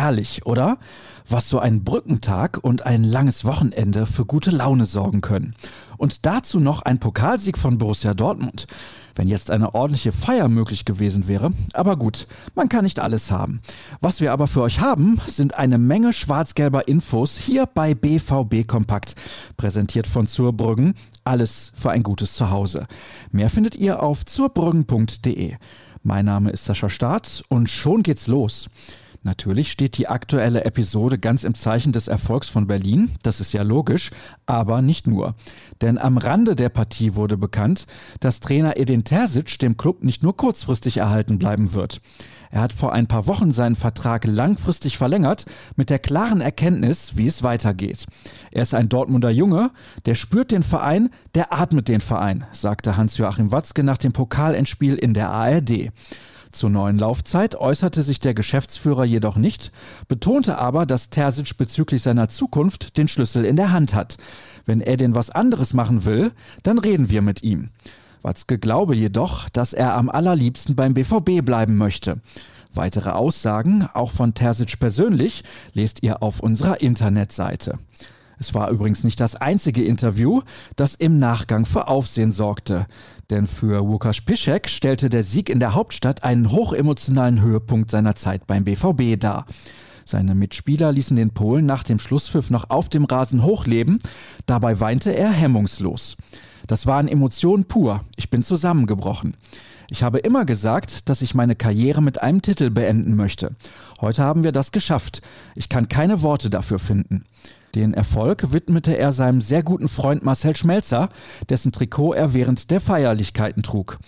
herrlich, oder? Was so ein Brückentag und ein langes Wochenende für gute Laune sorgen können. Und dazu noch ein Pokalsieg von Borussia Dortmund. Wenn jetzt eine ordentliche Feier möglich gewesen wäre. Aber gut, man kann nicht alles haben. Was wir aber für euch haben, sind eine Menge schwarz-gelber Infos hier bei BVB Kompakt. Präsentiert von Zurbrüggen. Alles für ein gutes Zuhause. Mehr findet ihr auf zurbrüggen.de. Mein Name ist Sascha Staat und schon geht's los. Natürlich steht die aktuelle Episode ganz im Zeichen des Erfolgs von Berlin, das ist ja logisch, aber nicht nur. Denn am Rande der Partie wurde bekannt, dass Trainer Edin Terzic dem Club nicht nur kurzfristig erhalten bleiben wird. Er hat vor ein paar Wochen seinen Vertrag langfristig verlängert, mit der klaren Erkenntnis, wie es weitergeht. Er ist ein Dortmunder Junge, der spürt den Verein, der atmet den Verein, sagte Hans-Joachim Watzke nach dem Pokalendspiel in der ARD. Zur neuen Laufzeit äußerte sich der Geschäftsführer jedoch nicht, betonte aber, dass Terzic bezüglich seiner Zukunft den Schlüssel in der Hand hat. Wenn er denn was anderes machen will, dann reden wir mit ihm. Watzke glaube jedoch, dass er am allerliebsten beim BVB bleiben möchte. Weitere Aussagen, auch von Terzic persönlich, lest ihr auf unserer Internetseite. Es war übrigens nicht das einzige Interview, das im Nachgang für Aufsehen sorgte. Denn für Łukasz Piszek stellte der Sieg in der Hauptstadt einen hochemotionalen Höhepunkt seiner Zeit beim BVB dar. Seine Mitspieler ließen den Polen nach dem Schlusspfiff noch auf dem Rasen hochleben, dabei weinte er hemmungslos. Das waren Emotionen pur, ich bin zusammengebrochen. Ich habe immer gesagt, dass ich meine Karriere mit einem Titel beenden möchte. Heute haben wir das geschafft. Ich kann keine Worte dafür finden. Den Erfolg widmete er seinem sehr guten Freund Marcel Schmelzer, dessen Trikot er während der Feierlichkeiten trug.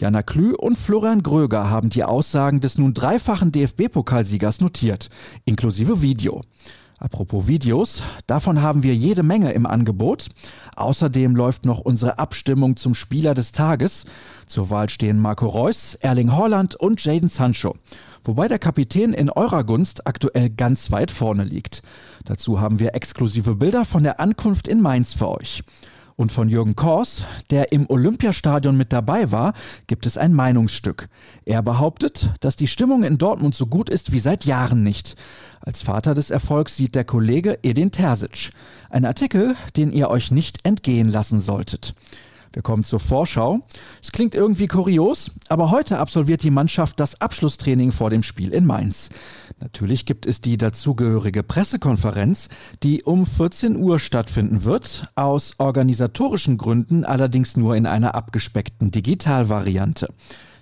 Jana Klü und Florian Gröger haben die Aussagen des nun dreifachen DFB-Pokalsiegers notiert, inklusive Video. Apropos Videos, davon haben wir jede Menge im Angebot. Außerdem läuft noch unsere Abstimmung zum Spieler des Tages. Zur Wahl stehen Marco Reus, Erling Haaland und Jaden Sancho. Wobei der Kapitän in eurer Gunst aktuell ganz weit vorne liegt. Dazu haben wir exklusive Bilder von der Ankunft in Mainz für euch. Und von Jürgen Kors, der im Olympiastadion mit dabei war, gibt es ein Meinungsstück. Er behauptet, dass die Stimmung in Dortmund so gut ist wie seit Jahren nicht. Als Vater des Erfolgs sieht der Kollege Edin Terzic. Ein Artikel, den ihr euch nicht entgehen lassen solltet. Wir kommen zur Vorschau. Es klingt irgendwie kurios, aber heute absolviert die Mannschaft das Abschlusstraining vor dem Spiel in Mainz. Natürlich gibt es die dazugehörige Pressekonferenz, die um 14 Uhr stattfinden wird, aus organisatorischen Gründen allerdings nur in einer abgespeckten Digitalvariante.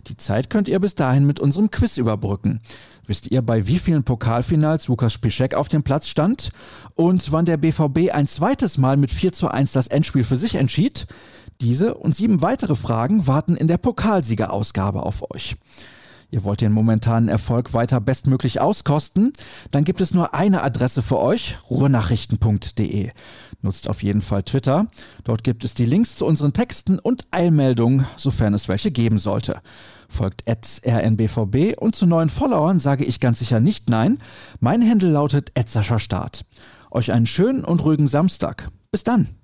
Die Zeit könnt ihr bis dahin mit unserem Quiz überbrücken. Wisst ihr, bei wie vielen Pokalfinals Lukas Piszek auf dem Platz stand? Und wann der BVB ein zweites Mal mit 4 zu 1 das Endspiel für sich entschied? Diese und sieben weitere Fragen warten in der Pokalsiegerausgabe auf euch. Ihr wollt den momentanen Erfolg weiter bestmöglich auskosten? Dann gibt es nur eine Adresse für euch, ruhrnachrichten.de. Nutzt auf jeden Fall Twitter. Dort gibt es die Links zu unseren Texten und Eilmeldungen, sofern es welche geben sollte. Folgt rnbvb und zu neuen Followern sage ich ganz sicher nicht nein. Mein Handle lautet Start. Euch einen schönen und ruhigen Samstag. Bis dann.